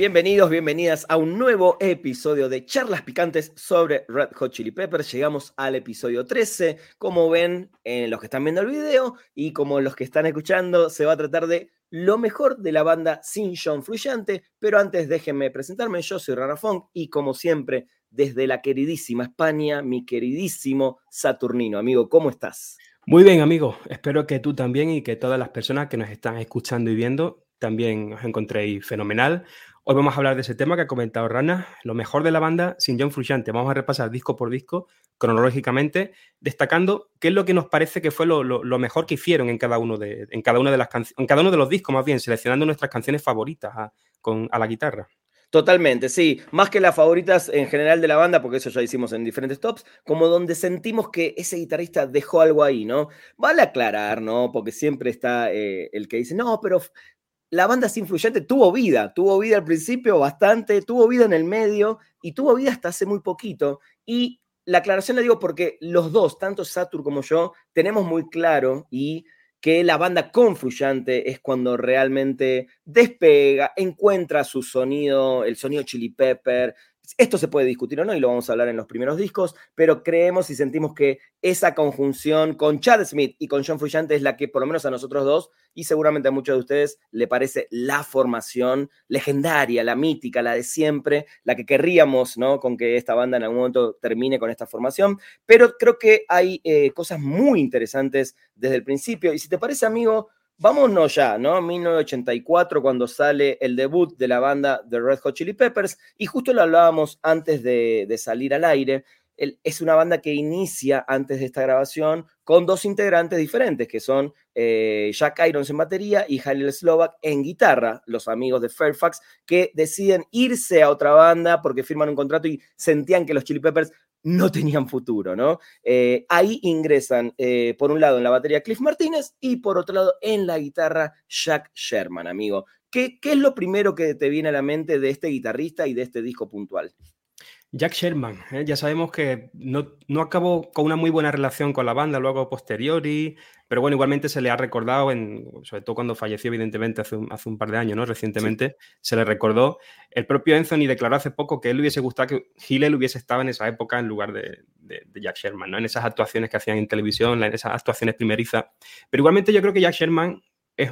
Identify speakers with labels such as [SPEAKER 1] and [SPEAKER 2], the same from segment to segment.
[SPEAKER 1] Bienvenidos, bienvenidas a un nuevo episodio de Charlas Picantes sobre Red Hot Chili Peppers. Llegamos al episodio 13. Como ven en los que están viendo el video y como los que están escuchando, se va a tratar de lo mejor de la banda Sin John Fluyante. Pero antes déjenme presentarme, yo soy Rana Funk y como siempre, desde la queridísima España, mi queridísimo Saturnino. Amigo, ¿cómo estás?
[SPEAKER 2] Muy bien, amigo. Espero que tú también y que todas las personas que nos están escuchando y viendo también os encontréis fenomenal. Hoy vamos a hablar de ese tema que ha comentado Rana, lo mejor de la banda sin John Frusciante. Vamos a repasar disco por disco, cronológicamente, destacando qué es lo que nos parece que fue lo, mejor que hicieron en cada uno de, en cada una de las en cada uno de los discos, más bien, seleccionando nuestras canciones favoritas a, con, a la guitarra.
[SPEAKER 1] Totalmente, sí. Más que las favoritas en general de la banda, porque eso ya hicimos en diferentes tops, como donde sentimos que ese guitarrista dejó algo ahí, ¿no? Vale aclarar, ¿no? Porque siempre está eh, el que dice, no, pero la banda sin influyente tuvo vida, tuvo vida al principio bastante, tuvo vida en el medio y tuvo vida hasta hace muy poquito. Y la aclaración la digo porque los dos, tanto Satur como yo, tenemos muy claro y que la banda confluyente es cuando realmente despega, encuentra su sonido, el sonido Chili Pepper, esto se puede discutir o no, y lo vamos a hablar en los primeros discos, pero creemos y sentimos que esa conjunción con Chad Smith y con John Frusciante es la que, por lo menos a nosotros dos, y seguramente a muchos de ustedes, le parece la formación legendaria, la mítica, la de siempre, la que querríamos, ¿no? Con que esta banda en algún momento termine con esta formación. Pero creo que hay eh, cosas muy interesantes desde el principio. Y si te parece, amigo, Vámonos ya, ¿no? 1984, cuando sale el debut de la banda The Red Hot Chili Peppers, y justo lo hablábamos antes de, salir al aire. es una banda que inicia antes de esta grabación con dos integrantes diferentes, que son eh, Jack Irons en batería y Halil Slovak en guitarra, los amigos de Fairfax, que deciden irse a otra banda porque firman un contrato y sentían que los Chili Peppers no tenían futuro, ¿no? Eh, ahí ingresan, eh, por un lado, en la batería Cliff Martínez y por otro lado, en la guitarra Jack Sherman, amigo. ¿Qué, qué es lo primero que te viene a la mente de este guitarrista y de este disco puntual?
[SPEAKER 2] Jack Sherman, ¿eh? ya sabemos que no, no, acabó con una muy buena relación con la banda luego posteriori, pero bueno, igualmente se le ha recordado, en, sobre todo cuando falleció evidentemente hace un, hace un par de años, ¿no? Recientemente se le recordó. El propio Anthony declaró hace poco que él le hubiese gustado que Hillel hubiese estado en esa época en lugar de, de, Jack Sherman, ¿no? En esas actuaciones que hacían en televisión, en esas actuaciones primerizas. Pero igualmente yo creo que Jack Sherman es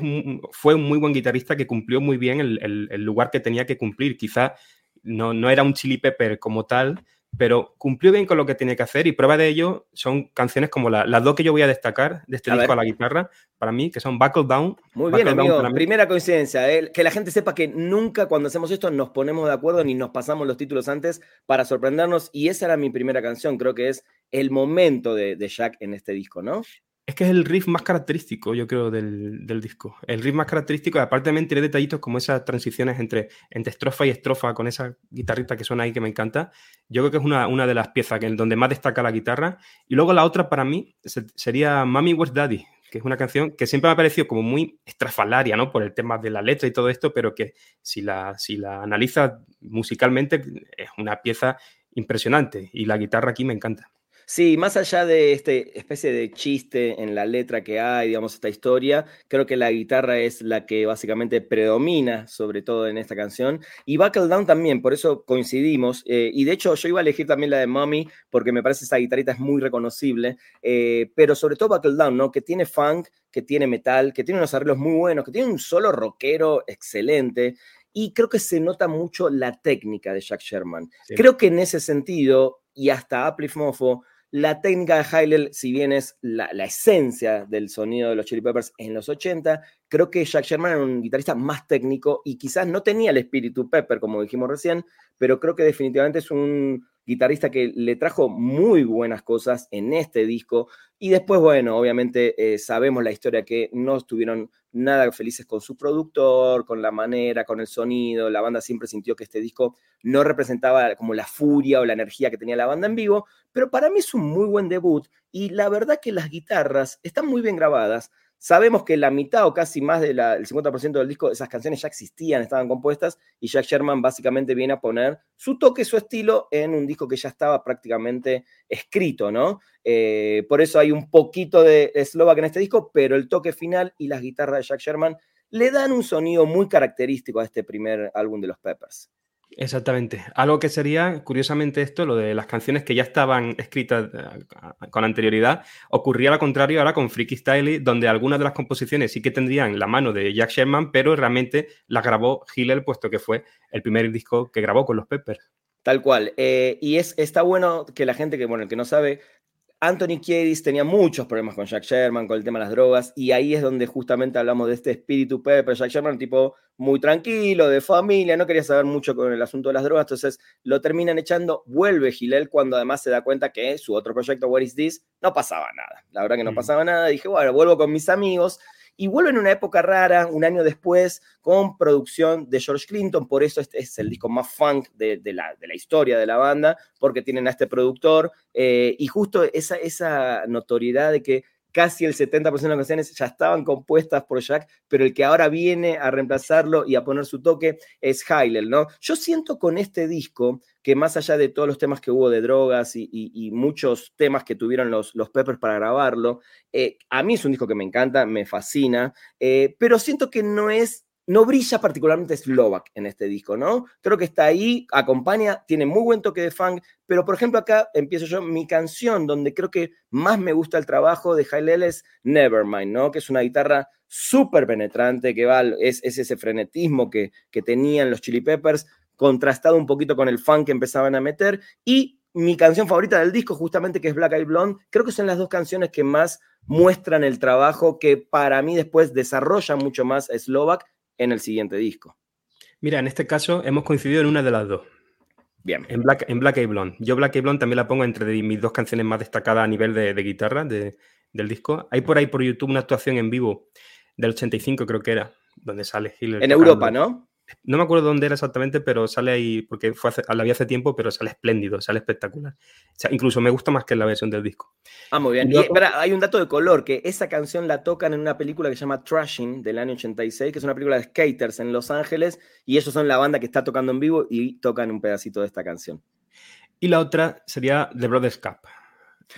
[SPEAKER 2] fue un muy buen guitarrista que cumplió muy bien el, el, el lugar que tenía que cumplir. Quizá no, no era un chili pepper como tal, pero cumplió bien con lo que tenía que hacer y prueba de ello son canciones como las dos que yo voy a destacar de este disco a la guitarra, para mí, que son Buckle Down.
[SPEAKER 1] Muy bien, amigo. Primera coincidencia, ¿eh? que la gente sepa que nunca cuando hacemos esto nos ponemos de acuerdo ni nos pasamos los títulos antes para sorprendernos y esa era mi primera canción, creo que es el momento de, de Jack en este disco, ¿no?
[SPEAKER 2] Es que es el riff más característico, yo creo, del, disco. El riff más característico, aparte también tiene detallitos como esas transiciones entre, entre estrofa y estrofa con esa guitarrita que suena ahí que me encanta. Yo creo que es una, una de las piezas que, donde más destaca la guitarra. Y luego la otra para mí sería Mami Where's Daddy, que es una canción que siempre me ha parecido como muy estrafalaria, ¿no? Por el tema de la letra y todo esto, pero que si la, si la musicalmente es una pieza impresionante y la guitarra aquí me encanta.
[SPEAKER 1] Sí, más allá de esta especie de chiste en la letra que hay, digamos, esta historia, creo que la guitarra es la que básicamente predomina, sobre todo en esta canción. Y Buckle Down también, por eso coincidimos. Eh, y de hecho, yo iba a elegir también la de Mommy, porque me parece esa guitarrita es muy reconocible. Eh, pero sobre todo Buckle Down, ¿no? Que tiene funk, que tiene metal, que tiene unos arreglos muy buenos, que tiene un solo rockero excelente y creo que se nota mucho la técnica de Jack Sherman. Creo que en ese sentido, y hasta Uplift Mofo, la técnica de Heilel, si bien es la, esencia del sonido de los Chili Peppers en los 80, creo que Jack Sherman era un guitarrista más técnico y quizás no tenía el espíritu Pepper, como dijimos recién, pero creo que definitivamente es un guitarrista que le trajo muy buenas cosas en este disco. Y después, bueno, obviamente eh, sabemos la historia que no estuvieron nada felices con su productor, con la manera, con el sonido. La banda siempre sintió que este disco no representaba como la furia o la energía que tenía la banda en vivo, pero para mí es un muy buen debut y la verdad que las guitarras están muy bien grabadas. Sabemos que la mitad o casi más del 50% del disco, esas canciones ya existían, estaban compuestas, y Jack Sherman básicamente viene a poner su toque, su estilo en un disco que ya estaba prácticamente escrito, ¿no? Eh, por eso hay un poquito de Slovak en este disco, pero el toque final y las guitarras de Jack Sherman le dan un sonido muy característico a este primer álbum de los Peppers.
[SPEAKER 2] Exactamente. Algo que sería, curiosamente, esto, lo de las canciones que ya estaban escritas eh, con anterioridad, ocurría al contrario ahora con Freaky Style, donde algunas de las composiciones sí que tendrían la mano de Jack Sherman, pero realmente las grabó Hillel, puesto que fue el primer disco que grabó con los Peppers.
[SPEAKER 1] Tal cual. Eh, y es, está bueno que la gente que, bueno, el que no sabe, Anthony Kiedis tenía muchos problemas con Jack Sherman, con el tema de las drogas, y ahí es donde justamente hablamos de este espíritu Pepper. Jack Sherman, tipo muy tranquilo, de familia, no quería saber mucho con el asunto de las drogas, entonces lo terminan echando. Vuelve Gilel cuando además se da cuenta que su otro proyecto, What is This, no pasaba nada. La verdad que no mm. pasaba nada. Dije, bueno, vuelvo con mis amigos y vuelve en una época rara, un año después, con producción de George Clinton, por eso este es el disco más funk de, la, historia de la banda, porque tienen a este productor, eh, y justo esa, esa notoriedad de que casi el 70% de las canciones ya estaban compuestas por Jack, pero el que ahora viene a reemplazarlo y a poner su toque es Hylel, ¿no? Yo siento con este disco que más allá de todos los temas que hubo de drogas y, muchos temas que tuvieron los, los Peppers para grabarlo, eh, a mí es un disco que me encanta, me fascina, eh, pero siento que no es no brilla particularmente Slovak en este disco, ¿no? Creo que está ahí, acompaña, tiene muy buen toque de funk, pero por ejemplo acá empiezo yo mi canción donde creo que más me gusta el trabajo de Hylel es Nevermind, ¿no? Que es una guitarra súper penetrante, que va, es, ese frenetismo que, que tenían los Chili Peppers, contrastado un poquito con el funk que empezaban a meter, y mi canción favorita del disco, justamente que es Black Eyed Blonde, creo que son las dos canciones que más muestran el trabajo que para mí después desarrolla mucho más Slovak en el siguiente disco.
[SPEAKER 2] Mira, en este caso hemos coincidido en una de las dos.
[SPEAKER 1] Bien.
[SPEAKER 2] En Black, en Black Eyed Blonde. Yo Black Eyed Blonde también la pongo entre mis dos canciones más destacadas a nivel de, guitarra del disco. Hay por ahí por YouTube una actuación en vivo del 85 creo que era, donde sale Hiller.
[SPEAKER 1] En Europa, ¿no?
[SPEAKER 2] No me acuerdo dónde era exactamente, pero sale ahí, porque fue la vi hace tiempo, pero sale espléndido, sale espectacular. O sea, incluso me gusta más que la versión del disco.
[SPEAKER 1] Ah, muy bien. Y, hay un dato de color, que esa canción la tocan en una película que se llama Trashing, del año 86, que es una película de skaters en Los Ángeles, y ellos son la banda que está tocando en vivo y tocan un pedacito de esta canción.
[SPEAKER 2] Y la otra sería The Brothers Cup,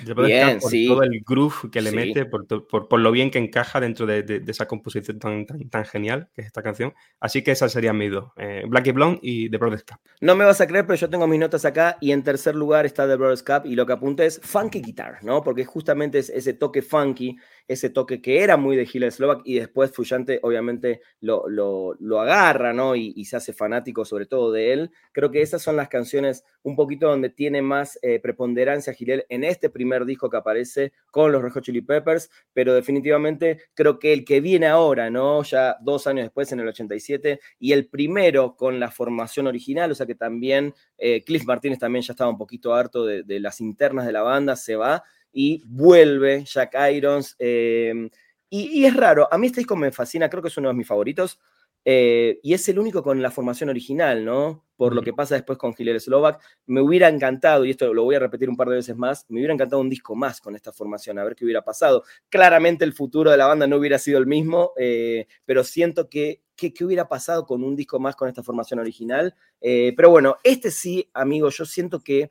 [SPEAKER 2] Bien, por todo el groove que le mete, por, por, lo bien que encaja dentro de, de, esa composición tan, tan, genial que es esta canción. Así que esa sería mi dos: eh, Blackie Blonde y The Brothers Cup.
[SPEAKER 1] No me vas a creer, pero yo tengo mis notas acá y en tercer lugar está The Brothers Cup y lo que apunta es funky guitar, ¿no? Porque justamente es ese toque funky ese toque que era muy de Gilles Slovak y después Fullante obviamente lo, lo, agarra, ¿no? Y, se hace fanático sobre todo de él. Creo que esas son las canciones un poquito donde tiene más eh, preponderancia Gilel en este primer disco que aparece con los Red Chili Peppers, pero definitivamente creo que el que viene ahora, ¿no? Ya dos años después, en el 87, y el primero con la formación original, o sea que también eh, Cliff Martínez también ya estaba un poquito harto de las internas de la banda, se va y vuelve Jack Irons. Eh, y, es raro, a mí este disco me fascina, creo que es uno de mis favoritos. Eh, y es el único con la formación original, ¿no? Por lo que pasa después con Hillel Slovak. Me hubiera encantado, y esto lo voy a repetir un par de veces más, me hubiera encantado un disco más con esta formación, a ver qué hubiera pasado. Claramente el futuro de la banda no hubiera sido el mismo, eh, pero siento que ¿Qué, hubiera pasado con un disco más con esta formación original. pero bueno, este sí, amigo, yo siento que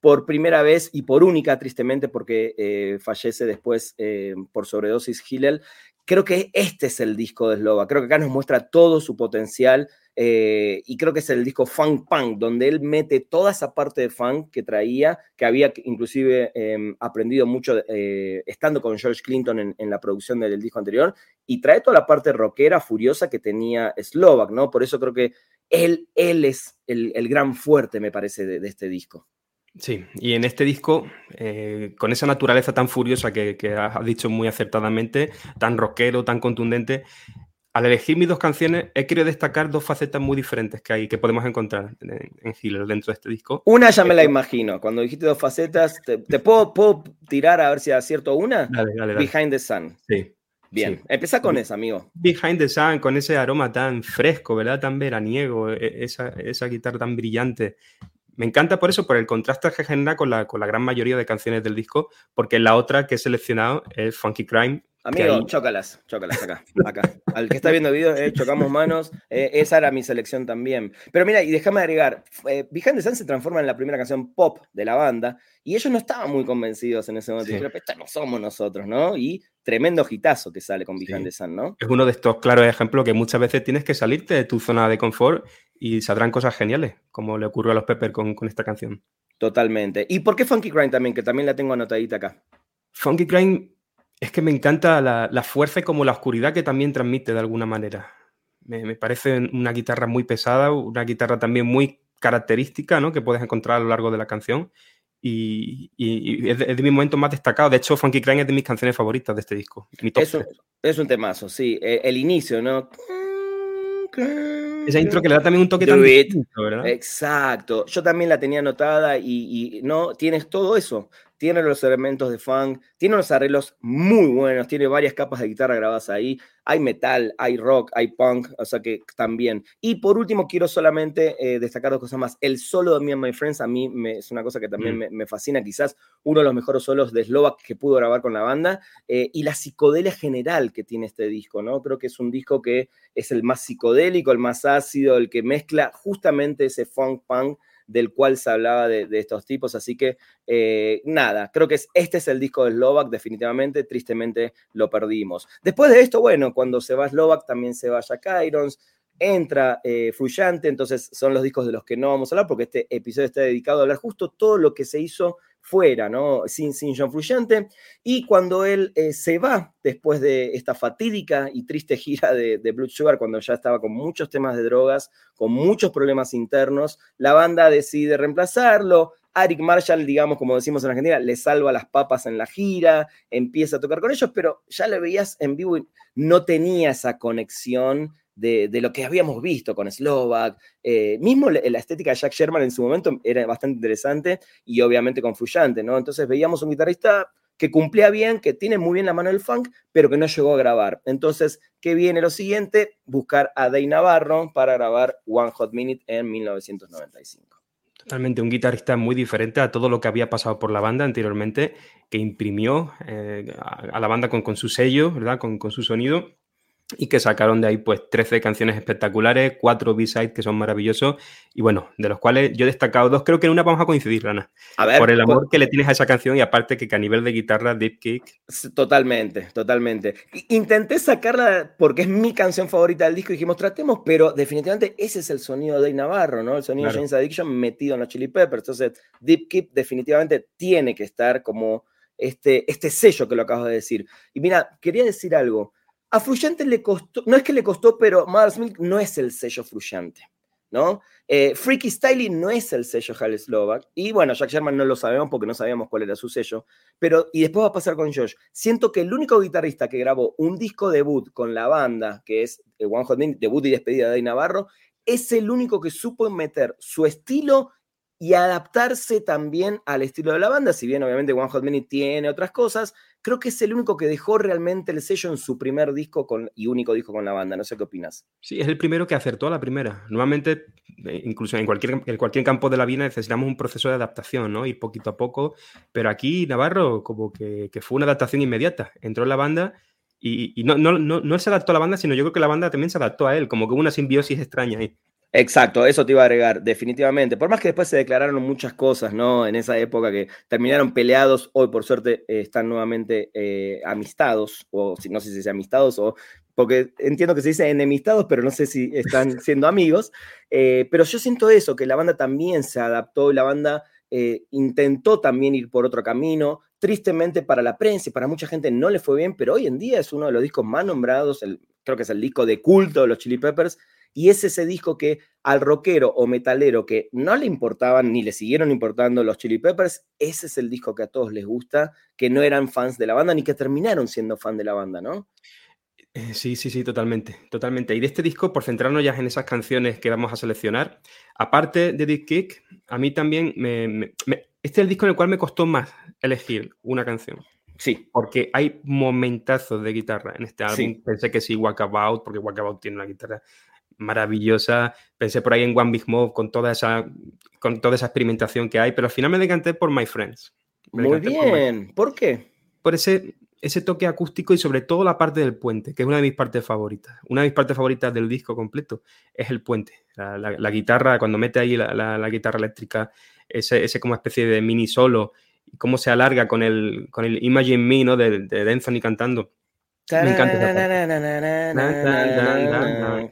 [SPEAKER 1] por primera vez y por única, tristemente, porque eh, fallece después eh, por sobredosis Hillel. Creo que este es el disco de Slova. Creo que acá nos muestra todo su potencial eh, y creo que es el disco Funk Punk, donde él mete toda esa parte de funk que traía, que había inclusive em, aprendido mucho estando con George Clinton en, la producción del, disco anterior, y trae toda la parte rockera, furiosa que tenía Slovak, ¿no? Por eso creo que él, él es el, gran fuerte, me parece, de este disco.
[SPEAKER 2] Sí, y en este disco, eh, con esa naturaleza tan furiosa que, has dicho muy acertadamente, tan rockero, tan contundente, al elegir mis dos canciones he querido destacar dos facetas muy diferentes que hay, que podemos encontrar en, en dentro de este disco.
[SPEAKER 1] Una ya me la imagino, cuando dijiste dos facetas, ¿te, puedo, tirar a ver si acierto una?
[SPEAKER 2] Dale, dale,
[SPEAKER 1] Behind the Sun.
[SPEAKER 2] Sí.
[SPEAKER 1] Bien, empieza con esa, amigo.
[SPEAKER 2] Behind the Sun, con ese aroma tan fresco, ¿verdad? Tan veraniego, e, esa, esa guitarra tan brillante me encanta por eso, por el contraste que genera con la, con la gran mayoría de canciones del disco, porque la otra que he seleccionado es Funky Crime,
[SPEAKER 1] Amigo, chócalas, chócalas acá, acá. Al que está viendo el video, eh, chocamos manos. Eh, esa era mi selección también. Pero mira, y déjame agregar, eh, Behind the Sun se transforma en la primera canción pop de la banda y ellos no estaban muy convencidos en ese momento. Sí. Pero no somos nosotros, ¿no? Y tremendo hitazo que sale con Behind the Sun, ¿no?
[SPEAKER 2] Es uno de estos claros ejemplos que muchas veces tienes que salirte de tu zona de confort y saldrán cosas geniales, como le ocurrió a los Pepper con, con esta canción.
[SPEAKER 1] Totalmente. ¿Y por qué Funky Crime también? Que también la tengo anotadita acá.
[SPEAKER 2] Funky Crime es que me encanta la, la, fuerza y como la oscuridad que también transmite de alguna manera. Me, me, parece una guitarra muy pesada, una guitarra también muy característica, ¿no? Que puedes encontrar a lo largo de la canción. Y, y, y es, de, es, de, mis momentos más destacados. De hecho, Funky Crime es de mis canciones favoritas de este disco.
[SPEAKER 1] Es un, es, un, temazo, sí. El, el inicio, ¿no?
[SPEAKER 2] Esa intro que le da también un toque tan
[SPEAKER 1] distinto, ¿verdad? Exacto. Yo también la tenía anotada y, y, no tienes todo eso tiene los elementos de funk, tiene unos arreglos muy buenos, tiene varias capas de guitarra grabadas ahí, hay metal, hay rock, hay punk, o sea que también. Y por último, quiero solamente eh, destacar dos cosas más. El solo de Me and My Friends a mí me, es una cosa que también mm. me, me, fascina, quizás uno de los mejores solos de Slovak que pudo grabar con la banda, eh, y la psicodelia general que tiene este disco, ¿no? Creo que es un disco que es el más psicodélico, el más ácido, el que mezcla justamente ese funk punk del cual se hablaba de, estos tipos. Así que eh, nada, creo que es, este es el disco de Slovak, definitivamente, tristemente lo perdimos. Después de esto, bueno, cuando se va Slovak también se va Jack entra eh, entonces son los discos de los que no vamos a hablar porque este episodio está dedicado a hablar justo todo lo que se hizo fuera, ¿no? Sin, sin John Frusciante. Y cuando él eh, se va, después de esta fatídica y triste gira de, de Blood Sugar, cuando ya estaba con muchos temas de drogas, con muchos problemas internos, la banda decide reemplazarlo. Eric Marshall, digamos, como decimos en Argentina, le salva las papas en la gira, empieza a tocar con ellos, pero ya le veías en vivo y no tenía esa conexión de, lo que habíamos visto con Slovak. Eh, mismo la, estética de Jack Sherman en su momento era bastante interesante y obviamente con Fruyante, ¿no? Entonces veíamos un guitarrista que cumplía bien, que tiene muy bien la mano del funk, pero que no llegó a grabar. Entonces, ¿qué viene lo siguiente? Buscar a Dave Navarro para grabar One Hot Minute en 1995.
[SPEAKER 2] Totalmente, un guitarrista muy diferente a todo lo que había pasado por la banda anteriormente, que imprimió eh, a, la banda con, con, su sello, ¿verdad? Con, con su sonido y que sacaron de ahí pues 13 canciones espectaculares, 4 B-sides que son maravillosos y bueno, de los cuales yo he destacado dos, creo que en una vamos a coincidir, Rana.
[SPEAKER 1] A ver,
[SPEAKER 2] por el amor pues... que le tienes a esa canción y aparte que, que a nivel de guitarra, Deep Kick.
[SPEAKER 1] Totalmente, totalmente. Intenté sacarla porque es mi canción favorita del disco y dijimos tratemos, pero definitivamente ese es el sonido de Navarro, ¿no? El sonido claro. de James Addiction metido en los Chili Peppers. Entonces, Deep Kick definitivamente tiene que estar como este, este sello que lo acabas de decir. Y mira, quería decir algo. A Fruyante le costó, no es que le costó, pero Mother's Milk no es el sello Fruyante, ¿no? Eh, Freaky Styling no es el sello Hal Slovak. Y bueno, Jack Sherman no lo sabemos porque no sabíamos cuál era su sello. Pero, y después va a pasar con Josh. Siento que el único guitarrista que grabó un disco debut con la banda, que es eh, One Hot Minute, debut y despedida de Navarro, es el único que supo meter su estilo y adaptarse también al estilo de la banda, si bien obviamente One Hot tiene otras cosas, creo que es el único que dejó realmente el sello en su primer disco con, y único disco con la banda. No sé qué opinas.
[SPEAKER 2] Sí, es el primero que acertó a la primera. Nuevamente, eh, incluso en cualquier, en cualquier campo de la vida necesitamos un proceso de adaptación, ¿no? Ir poquito a poco. Pero aquí Navarro como que, que fue una adaptación inmediata. Entró en la banda y, y no, no, no, no se adaptó a la banda, sino yo creo que la banda también se adaptó a él, como que hubo una simbiosis extraña ahí.
[SPEAKER 1] Exacto, eso te iba a agregar, definitivamente. Por más que después se declararon muchas cosas, ¿no? En esa época que terminaron peleados, hoy por suerte eh, están nuevamente eh, amistados, o no sé si se amistados o porque entiendo que se dice enemistados, pero no sé si están siendo amigos. Eh, pero yo siento eso, que la banda también se adaptó y la banda eh, intentó también ir por otro camino. Tristemente para la prensa y para mucha gente no le fue bien, pero hoy en día es uno de los discos más nombrados, el, creo que es el disco de culto de los Chili Peppers y es ese disco que al rockero o metalero que no le importaban ni le siguieron importando los Chili Peppers, ese es el disco que a todos les gusta, que no eran fans de la banda ni que terminaron siendo fan de la banda, ¿no?
[SPEAKER 2] Eh, sí, sí, sí, totalmente, totalmente. Y de este disco, por centrarnos ya en esas canciones que vamos a seleccionar, aparte de Deep Kick, a mí también me, me, me, este es el disco en el cual me costó más elegir una canción.
[SPEAKER 1] Sí.
[SPEAKER 2] Porque hay momentazos de guitarra en este álbum. Sí. Pensé que sí, Walkabout, porque Walkabout tiene una guitarra maravillosa. Pensé por ahí en One Big Move con toda esa, con toda esa experimentación que hay, pero al final me decanté por My Friends. Me
[SPEAKER 1] Muy bien. Por, my... ¿Por, qué?
[SPEAKER 2] Por ese, ese toque acústico y sobre todo la parte del puente, que es una de mis partes favoritas. Una de mis partes favoritas del disco completo es el puente. La, guitarra, cuando mete ahí la, guitarra eléctrica, ese, ese, como especie de mini solo, y cómo se alarga con el, con el Imagine Me, ¿no? De, de Anthony cantando.
[SPEAKER 1] Me encanta.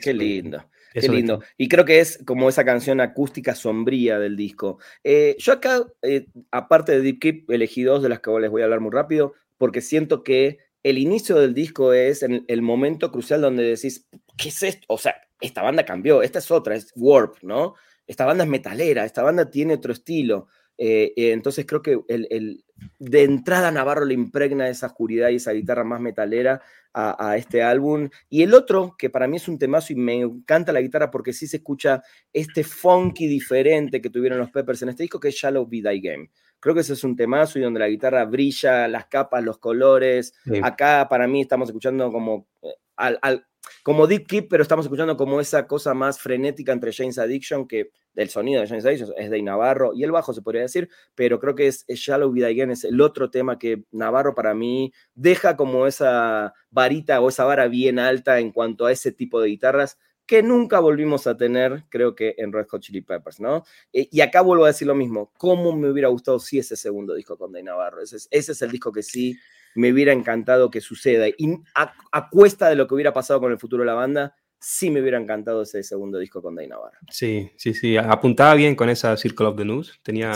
[SPEAKER 1] Qué lindo. Qué lindo. Y creo que es como esa canción acústica sombría del disco. Eh, yo acá, eh, aparte de Deep Keep, elegí dos de las que les voy a hablar muy rápido, porque siento que el inicio del disco es el momento crucial donde decís, ¿qué es esto? O sea, esta banda cambió, esta es otra, es Warp, ¿no? Esta banda es metalera, esta banda tiene otro estilo. Eh, entonces creo que el, de entrada Navarro le impregna esa oscuridad y esa guitarra más metalera a, este álbum. Y el otro, que para mí es un temazo y me encanta la guitarra porque sí se escucha este funky diferente que tuvieron los Peppers en este disco, que es Shallow Be Die Game. Creo que ese es un temazo y donde la guitarra brilla, las capas, los colores. Acá para mí estamos escuchando como eh, al, como Deep Keep, pero estamos escuchando como esa cosa más frenética entre James Addiction, que el sonido de James Addiction es de Navarro, y el bajo se podría decir, pero creo que es, Shallow Vida Again, es el otro tema que Navarro para mí deja como esa varita o esa vara bien alta en cuanto a ese tipo de guitarras que nunca volvimos a tener, creo que en Red Hot Chili Peppers, ¿no? Eh, y acá vuelvo a decir lo mismo, ¿cómo me hubiera gustado si ese segundo disco con Dave Navarro? Es, ese es el disco que sí me hubiera encantado que suceda. Y a, cuesta de lo que hubiera pasado con el futuro de la banda, sí me hubiera encantado ese segundo disco con Day Navarro.
[SPEAKER 2] Sí, sí, sí. Apuntaba bien con esa Circle of the News. Tenía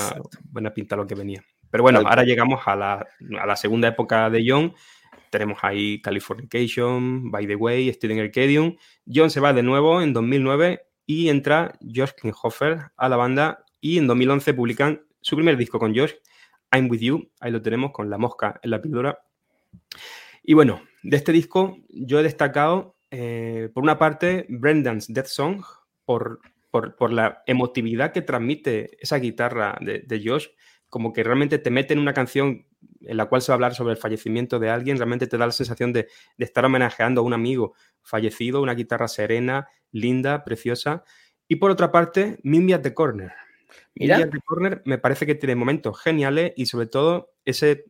[SPEAKER 2] buena pinta lo que venía. Pero bueno, ahora llegamos a la, a la, segunda época de John. Tenemos ahí Californication, By the Way, Student Arcadium. John se va de nuevo en 2009 y entra Josh Klinghoffer a la banda y en 2011 publican su primer disco con Josh, I'm With You. Ahí lo tenemos con la mosca en la píldora y bueno, de este disco yo he destacado, eh, por una parte, Brendan's Death Song, por, por, la emotividad que transmite esa guitarra de, Josh, como que realmente te mete en una canción en la cual se va a hablar sobre el fallecimiento de alguien, realmente te da la sensación de, estar homenajeando a un amigo fallecido, una guitarra serena, linda, preciosa. Y por otra parte, Mimby at the Corner. Mira. at the Corner me parece que tiene momentos geniales y sobre todo ese,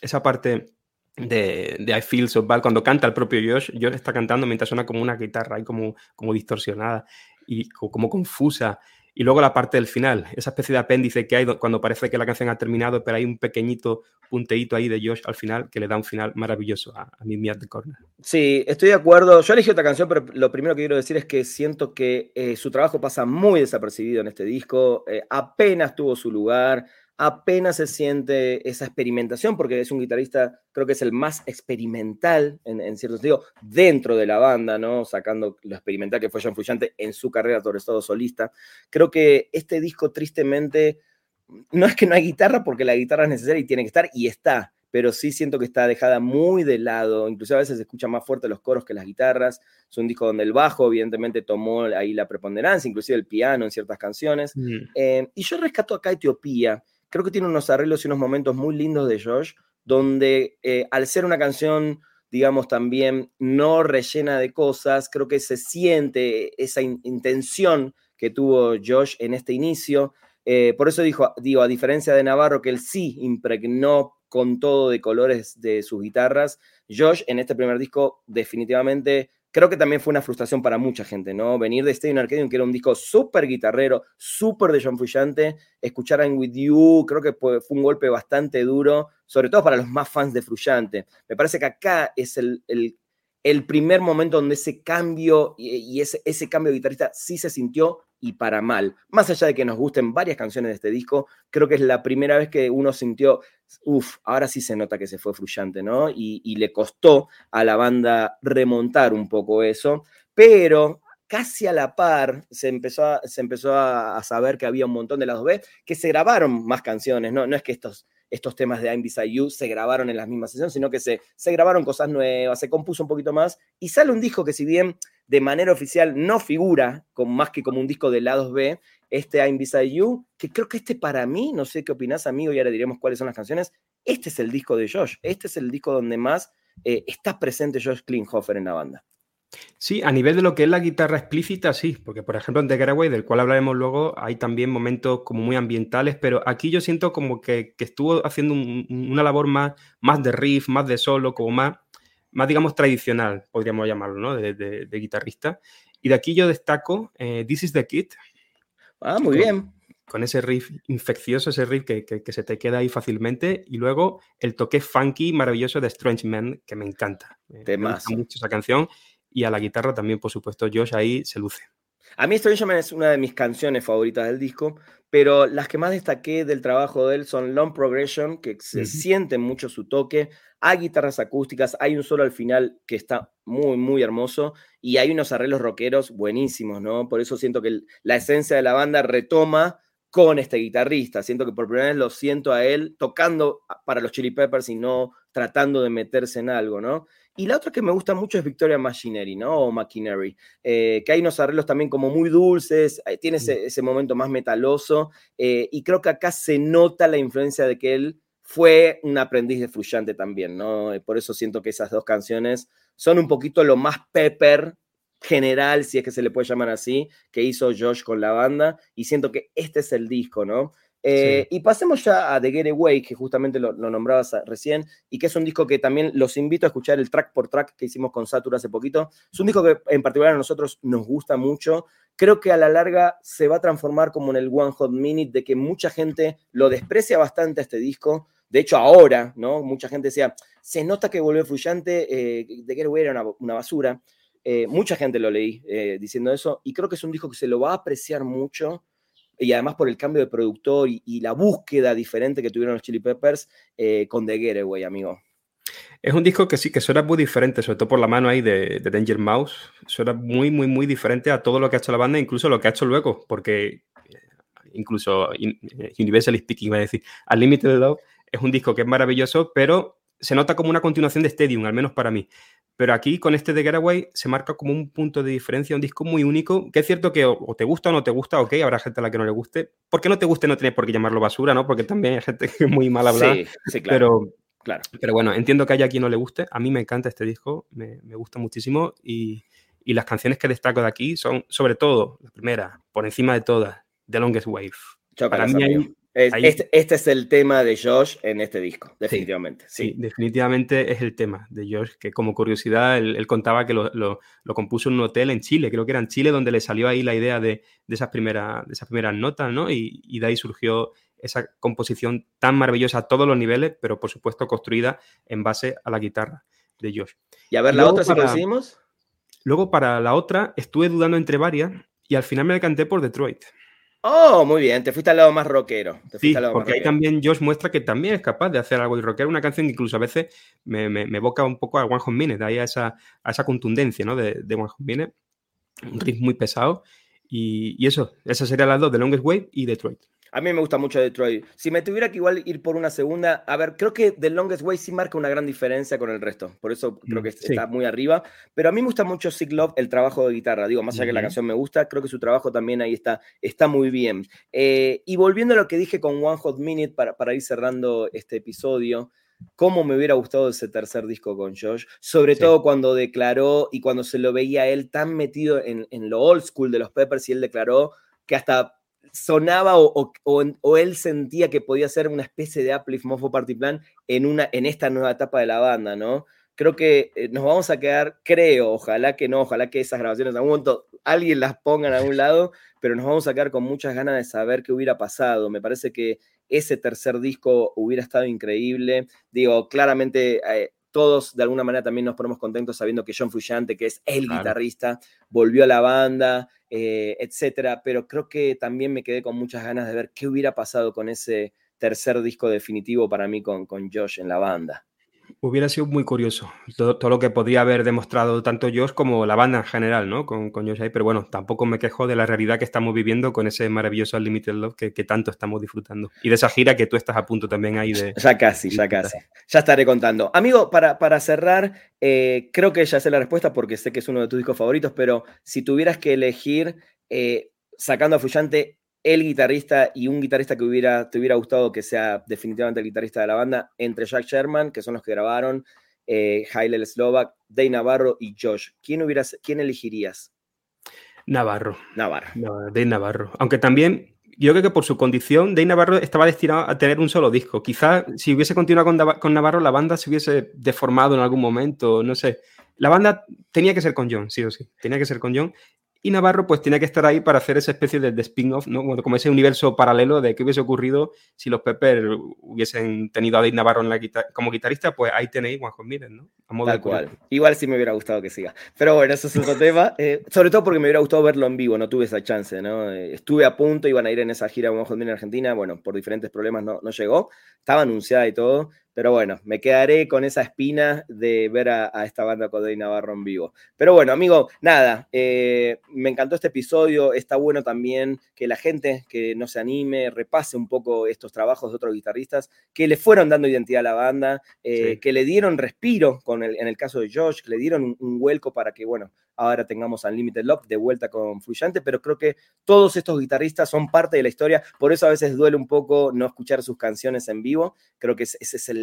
[SPEAKER 2] esa parte de, I Feel So Bad, cuando canta el propio Josh, Josh está cantando mientras suena como una guitarra ahí como, como distorsionada y como confusa. Y luego la parte del final, esa especie de apéndice que hay cuando parece que la canción ha terminado, pero hay un pequeñito punteíto ahí de Josh al final que le da un final maravilloso a, a Mimi at the Corner.
[SPEAKER 1] Sí, estoy de acuerdo. Yo elegí otra canción, pero lo primero que quiero decir es que siento que eh, su trabajo pasa muy desapercibido en este disco. Eh, apenas tuvo su lugar apenas se siente esa experimentación, porque es un guitarrista, creo que es el más experimental, en, cierto sentido, dentro de la banda, ¿no? Sacando lo experimental que fue John Frusciante en su carrera, sobre todo solista. Creo que este disco, tristemente, no es que no hay guitarra, porque la guitarra es necesaria y tiene que estar, y está, pero sí siento que está dejada muy de lado, incluso a veces se escuchan más fuerte los coros que las guitarras, es un disco donde el bajo evidentemente tomó ahí la preponderancia, inclusive el piano en ciertas canciones, mm. eh, y yo rescato acá Etiopía, creo que tiene unos arreglos y unos momentos muy lindos de Josh, donde eh, al ser una canción, digamos, también no rellena de cosas, creo que se siente esa intención que tuvo Josh en este inicio. Eh, por eso dijo, digo, a diferencia de Navarro, que él sí impregnó con todo de colores de sus guitarras, Josh en este primer disco definitivamente creo que también fue una frustración para mucha gente, ¿no? Venir de Stadium Arcadium, que era un disco súper guitarrero, súper de John Frusciante, escuchar I'm With You, creo que fue, un golpe bastante duro, sobre todo para los más fans de Frusciante. Me parece que acá es el, primer momento donde ese cambio y, ese, cambio de guitarrista sí se sintió y para mal. Más allá de que nos gusten varias canciones de este disco, creo que es la primera vez que uno sintió, uff, ahora sí se nota que se fue Fruyante, ¿no? Y, le costó a la banda remontar un poco eso, pero casi a la par se empezó a, a, saber que había un montón de lados B, que se grabaron más canciones, ¿no? No es que estos estos temas de I'm Beside You se grabaron en las mismas sesiones, sino que se, se grabaron cosas nuevas, se compuso un poquito más y sale un disco que si bien de manera oficial no figura con, más que como un disco de lados B, este I'm Beside You, que creo que este para mí, no sé qué opinás amigo y ahora diremos cuáles son las canciones, este es el disco de Josh, este es el disco donde más eh, está presente Josh Klinghoffer en la banda.
[SPEAKER 2] Sí, a nivel de lo que es la guitarra explícita, sí, porque por ejemplo en The Getaway, del cual hablaremos luego, hay también momentos como muy ambientales, pero aquí yo siento como que, estuvo haciendo una labor más, más de riff, más de solo, como más, más digamos tradicional, podríamos llamarlo, ¿no? De, guitarrista. Y de aquí yo destaco eh, This is the Kid.
[SPEAKER 1] Ah, muy bien.
[SPEAKER 2] Con ese riff infeccioso, ese riff que, se te queda ahí fácilmente. Y luego el toque funky maravilloso de Strange Man, que me encanta. Me gusta mucho esa canción y a la guitarra también, por supuesto, Josh ahí se luce.
[SPEAKER 1] A mí Strange Man es una de mis canciones favoritas del disco, pero las que más destaqué del trabajo de él son Long Progression, que se siente mucho su toque, hay guitarras acústicas, hay un solo al final que está muy, muy hermoso, y hay unos arreglos rockeros buenísimos, ¿no? Por eso siento que la esencia de la banda retoma con este guitarrista. Siento que por primera vez lo siento a él tocando para los Chili Peppers y no tratando de meterse en algo, ¿no? Y la otra que me gusta mucho es Victoria Machinery, ¿no? O Machinery, eh, que hay unos arreglos también como muy dulces, eh, tiene ese, momento más metaloso, eh, y creo que acá se nota la influencia de que él fue un aprendiz de Frusciante también, ¿no? Por eso siento que esas dos canciones son un poquito lo más pepper general, si es que se le puede llamar así, que hizo Josh con la banda, y siento que este es el disco, ¿no? Eh, y pasemos ya a The Getaway, que justamente lo, nombrabas recién, y que es un disco que también los invito a escuchar el track por track que hicimos con Satur hace poquito. Es un disco que en particular a nosotros nos gusta mucho. Creo que a la larga se va a transformar como en el One Hot Minute, de que mucha gente lo desprecia bastante a este disco. De hecho, ahora, ¿no? Mucha gente decía, se nota que volvió Fuyante, eh, The Getaway era una, basura. Eh, mucha gente lo leí diciendo eso, y creo que es un disco que se lo va a apreciar mucho y además por el cambio de productor y, la búsqueda diferente que tuvieron los Chili Peppers eh, con The Getaway, amigo.
[SPEAKER 2] Es un disco que sí, que suena muy diferente, sobre todo por la mano ahí de, Danger Mouse. Suena muy, muy, muy diferente a todo lo que ha hecho la banda, incluso lo que ha hecho luego, porque eh, incluso in, eh, Universal Speaking, iba a decir, Unlimited Love es un disco que es maravilloso, pero se nota como una continuación de Stadium, al menos para mí. Pero aquí con este de Getaway se marca como un punto de diferencia, un disco muy único, que es cierto que o, te gusta o no te gusta, ok, habrá gente a la que no le guste. Porque no te guste no tienes por qué llamarlo basura, ¿no? Porque también hay gente que es muy mal hablada. Sí, sí, claro. Pero, claro. pero bueno, entiendo que haya quien no le guste. A mí me encanta este disco, me, me gusta muchísimo y, y, las canciones que destaco de aquí son, sobre todo, la primera, por encima de todas, The Longest Wave. Para mí hay
[SPEAKER 1] este, este, es el tema de Josh en este disco, definitivamente. Sí,
[SPEAKER 2] definitivamente es el tema de Josh, que como curiosidad, él, contaba que lo, lo, compuso en un hotel en Chile, creo que era en Chile donde le salió ahí la idea de, de esas, primeras, de esas primeras notas, ¿no? Y, y, de ahí surgió esa composición tan maravillosa a todos los niveles, pero por supuesto construida en base a la guitarra de Josh.
[SPEAKER 1] Y a ver, la otra, si conseguimos.
[SPEAKER 2] Luego, para la otra, estuve dudando entre varias y al final me decanté por Detroit.
[SPEAKER 1] Oh, muy bien, te fuiste al lado más rockero.
[SPEAKER 2] sí, porque ahí también Josh muestra que también es capaz de hacer algo de rockero, una canción que incluso a veces me, me, evoca un poco a One Hot Minute, ahí a esa, a esa contundencia ¿no? de, de One Minute, un riff muy pesado. Y, y eso, esas serían las dos, The Longest Wave y Detroit.
[SPEAKER 1] A mí me gusta mucho Detroit. Si me tuviera que igual ir por una segunda, a ver, creo que The Longest Way sí marca una gran diferencia con el resto. Por eso creo mm, que está muy arriba. Pero a mí me gusta mucho Sick Love, el trabajo de guitarra. Digo, más allá que la canción me gusta, creo que su trabajo también ahí está, está muy bien. Eh, y volviendo a lo que dije con One Hot Minute para, para ir cerrando este episodio, cómo me hubiera gustado ese tercer disco con Josh, sobre todo cuando declaró y cuando se lo veía él tan metido en, en, lo old school de los Peppers y él declaró que hasta sonaba o, o, él sentía que podía ser una especie de Uplift Mofo Party Plan en, una, en esta nueva etapa de la banda, ¿no? Creo que eh, nos vamos a quedar, creo, ojalá que no, ojalá que esas grabaciones a un momento alguien las ponga a un lado, pero nos vamos a quedar con muchas ganas de saber qué hubiera pasado. Me parece que ese tercer disco hubiera estado increíble. Digo, claramente eh, todos de alguna manera también nos ponemos contentos sabiendo que John Fuyante, que es el guitarrista, volvió a la banda, eh, etcétera. Pero creo que también me quedé con muchas ganas de ver qué hubiera pasado con ese tercer disco definitivo para mí con, con Josh en la banda.
[SPEAKER 2] Hubiera sido muy curioso todo, lo que podría haber demostrado tanto Josh como la banda en general, ¿no? Con, con Josh ahí, pero bueno, tampoco me quejo de la realidad que estamos viviendo con ese maravilloso Unlimited Love que, tanto estamos disfrutando. Y de esa gira que tú estás a punto también ahí de...
[SPEAKER 1] Ya casi, ya casi. Ya estaré contando. Amigo, para, para cerrar, eh, creo que ya sé la respuesta porque sé que es uno de tus discos favoritos, pero si tuvieras que elegir, eh, sacando a Fuyante, el guitarrista y un guitarrista que hubiera, te hubiera gustado que sea definitivamente el guitarrista de la banda, entre Jack Sherman, que son los que grabaron, eh, Hailel Slovak, Dave Navarro y Josh. ¿Quién, hubieras, ¿Quién elegirías?
[SPEAKER 2] Navarro.
[SPEAKER 1] Navarro.
[SPEAKER 2] Dave Navarro. Aunque también yo creo que por su condición, Dave Navarro estaba destinado a tener un solo disco. Quizás si hubiese continuado con, Navarro, la banda se hubiese deformado en algún momento, no sé. La banda tenía que ser con John, sí o sí. Tenía que ser con John. Y Navarro pues tenía que estar ahí para hacer esa especie de, spin-off, ¿no? Como ese universo paralelo de qué hubiese ocurrido si los Pepper hubiesen tenido a Dave Navarro como guitarrista, pues ahí tenéis Juan Miller, ¿no?
[SPEAKER 1] Tal cual. Igual sí me hubiera gustado que siga. Pero bueno, eso es otro tema. Eh, sobre todo porque me hubiera gustado verlo en vivo, no tuve esa chance, ¿no? Eh, estuve a punto, iban a ir en esa gira con Juan en Argentina, bueno, por diferentes problemas no, no llegó. Estaba anunciada y todo, pero bueno, me quedaré con esa espina de ver a, esta banda Codey Navarro en vivo. Pero bueno, amigo, nada, eh, me encantó este episodio. Está bueno también que la gente que no se anime repase un poco estos trabajos de otros guitarristas que le fueron dando identidad a la banda, eh, que le dieron respiro con el, en el caso de Josh, que le dieron un, un vuelco para que, bueno, ahora tengamos Unlimited Love de vuelta con Fluyante, pero creo que todos estos guitarristas son parte de la historia, por eso a veces duele un poco no escuchar sus canciones en vivo, creo que ese es el,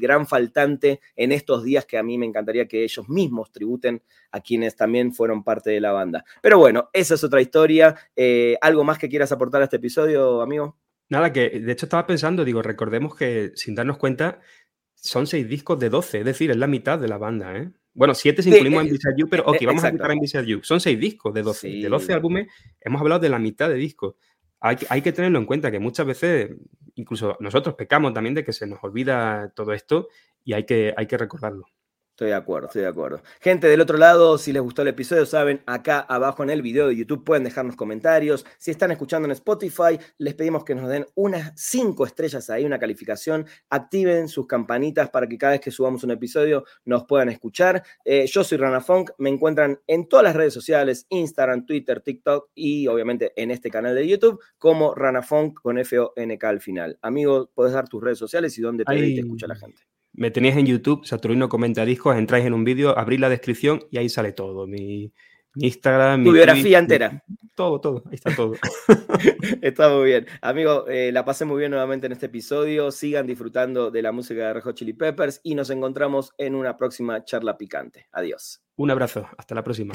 [SPEAKER 1] gran faltante en estos días que a mí me encantaría que ellos mismos tributen a quienes también fueron parte de la banda. Pero bueno, esa es otra historia. Eh, ¿Algo más que quieras aportar a este episodio, amigo?
[SPEAKER 2] Nada, que de hecho estaba pensando, digo, recordemos que sin darnos cuenta, son seis discos de 12, es decir, es la mitad de la banda, ¿eh? Bueno, siete si incluimos en eh, Beside You, pero ok, eh, vamos a quitar en Beside You. Son seis discos de 12. De 12 álbumes hemos hablado de la mitad de discos. Hay, hay, que tenerlo en cuenta que muchas veces, incluso nosotros pecamos también de que se nos olvida todo esto y hay que, hay que recordarlo.
[SPEAKER 1] Estoy de acuerdo, estoy de acuerdo. Gente del otro lado, si les gustó el episodio, saben, acá abajo en el video de YouTube pueden dejarnos comentarios. Si están escuchando en Spotify, les pedimos que nos den unas cinco estrellas ahí, una calificación. Activen sus campanitas para que cada vez que subamos un episodio nos puedan escuchar. Eh, yo soy Rana Funk, me encuentran en todas las redes sociales, Instagram, Twitter, TikTok y obviamente en este canal de YouTube como Rana Funk con F-O-N-K al final. Amigo, puedes dar tus redes sociales y dónde te, te escucha la gente
[SPEAKER 2] me tenéis en YouTube, Saturnino Comenta Discos, entráis en un vídeo, abrís la descripción y ahí sale todo. Mi, Instagram,
[SPEAKER 1] tu biografía entera.
[SPEAKER 2] Todo, todo, ahí está todo.
[SPEAKER 1] está muy bien. Amigo, eh, la pasé muy bien nuevamente en este episodio. Sigan disfrutando de la música de Rejo Chili Peppers y nos encontramos en una próxima charla picante. Adiós.
[SPEAKER 2] Un abrazo, hasta la próxima.